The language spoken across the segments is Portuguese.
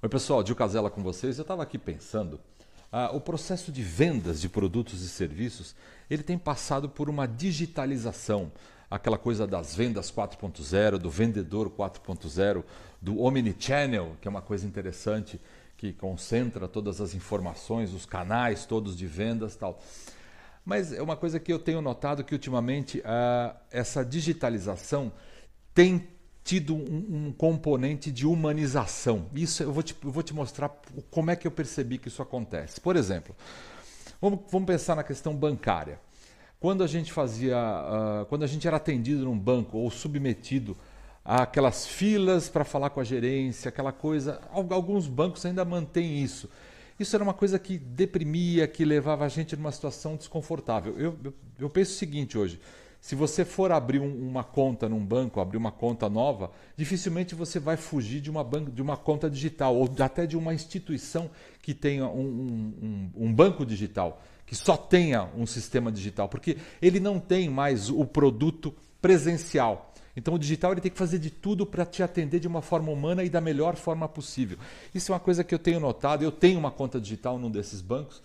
Oi pessoal, Gil Casella com vocês. Eu estava aqui pensando, ah, o processo de vendas de produtos e serviços, ele tem passado por uma digitalização, aquela coisa das vendas 4.0, do vendedor 4.0, do omnichannel, que é uma coisa interessante, que concentra todas as informações, os canais todos de vendas tal. Mas é uma coisa que eu tenho notado que ultimamente ah, essa digitalização tem tido um, um, componente de humanização. Isso eu vou, te, eu vou te mostrar como é que eu percebi que isso acontece. Por exemplo, vamos, vamos pensar na questão bancária. Quando a gente fazia, uh, quando a gente era atendido num banco ou submetido àquelas filas para falar com a gerência, aquela coisa, alguns bancos ainda mantêm isso. Isso era uma coisa que deprimia, que levava a gente numa situação desconfortável. Eu, eu, eu penso o seguinte hoje: se você for abrir um, uma conta num banco, abrir uma conta nova, dificilmente você vai fugir de uma, banco, de uma conta digital ou até de uma instituição que tenha um, um, um banco digital, que só tenha um sistema digital, porque ele não tem mais o produto presencial. Então o digital ele tem que fazer de tudo para te atender de uma forma humana e da melhor forma possível. Isso é uma coisa que eu tenho notado. Eu tenho uma conta digital num desses bancos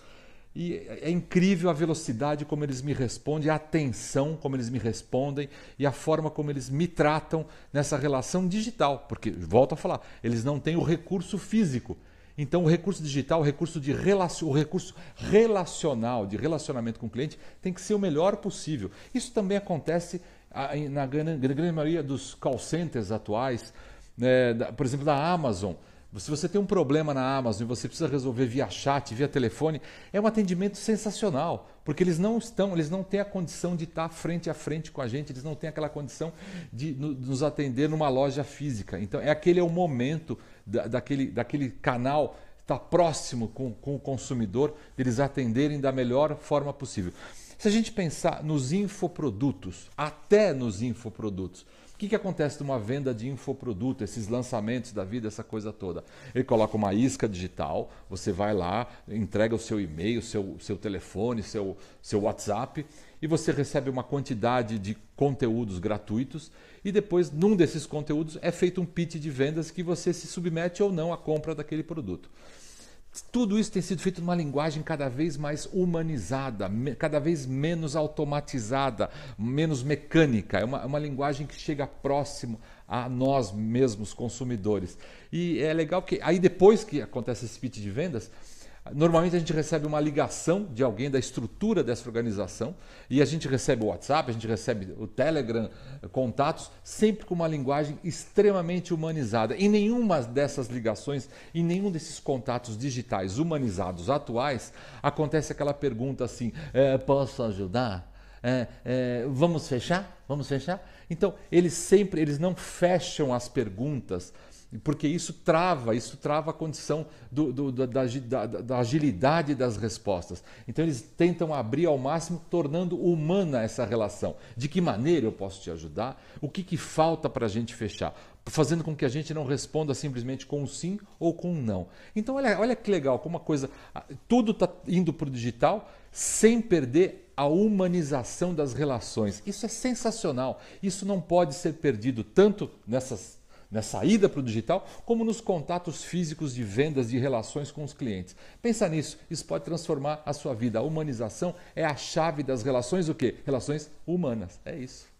e é incrível a velocidade como eles me respondem, a atenção como eles me respondem e a forma como eles me tratam nessa relação digital. Porque, volto a falar, eles não têm o recurso físico. Então, o recurso digital, o recurso, de relacion, o recurso relacional, de relacionamento com o cliente, tem que ser o melhor possível. Isso também acontece na grande maioria dos call centers atuais, né, por exemplo, da Amazon. Se você tem um problema na Amazon e você precisa resolver via chat, via telefone, é um atendimento sensacional, porque eles não estão, eles não têm a condição de estar frente a frente com a gente, eles não têm aquela condição de nos atender numa loja física. Então, é aquele é o momento da, daquele, daquele canal estar próximo com, com o consumidor, eles atenderem da melhor forma possível. Se a gente pensar nos infoprodutos, até nos infoprodutos, o que, que acontece numa venda de infoproduto, esses lançamentos da vida, essa coisa toda? Ele coloca uma isca digital, você vai lá, entrega o seu e-mail, seu, seu telefone, seu, seu WhatsApp e você recebe uma quantidade de conteúdos gratuitos e depois, num desses conteúdos, é feito um pitch de vendas que você se submete ou não à compra daquele produto. Tudo isso tem sido feito numa linguagem cada vez mais humanizada, cada vez menos automatizada, menos mecânica. É uma, é uma linguagem que chega próximo a nós mesmos, consumidores. E é legal que aí depois que acontece esse pitch de vendas, Normalmente a gente recebe uma ligação de alguém da estrutura dessa organização e a gente recebe o WhatsApp, a gente recebe o Telegram, contatos, sempre com uma linguagem extremamente humanizada. Em nenhuma dessas ligações, em nenhum desses contatos digitais humanizados atuais, acontece aquela pergunta assim: é, posso ajudar? É, é, vamos fechar? Vamos fechar? Então, eles sempre, eles não fecham as perguntas porque isso trava, isso trava a condição do, do, da, da, da, agilidade das respostas. Então eles tentam abrir ao máximo, tornando humana essa relação. De que maneira eu posso te ajudar? O que, que falta para a gente fechar? Fazendo com que a gente não responda simplesmente com um sim ou com um não. Então olha, olha que legal, como uma coisa, tudo está indo para o digital sem perder a humanização das relações. Isso é sensacional. Isso não pode ser perdido tanto nessas na saída para o digital, como nos contatos físicos de vendas de relações com os clientes. Pensa nisso, isso pode transformar a sua vida. A humanização é a chave das relações o quê? Relações humanas. É isso.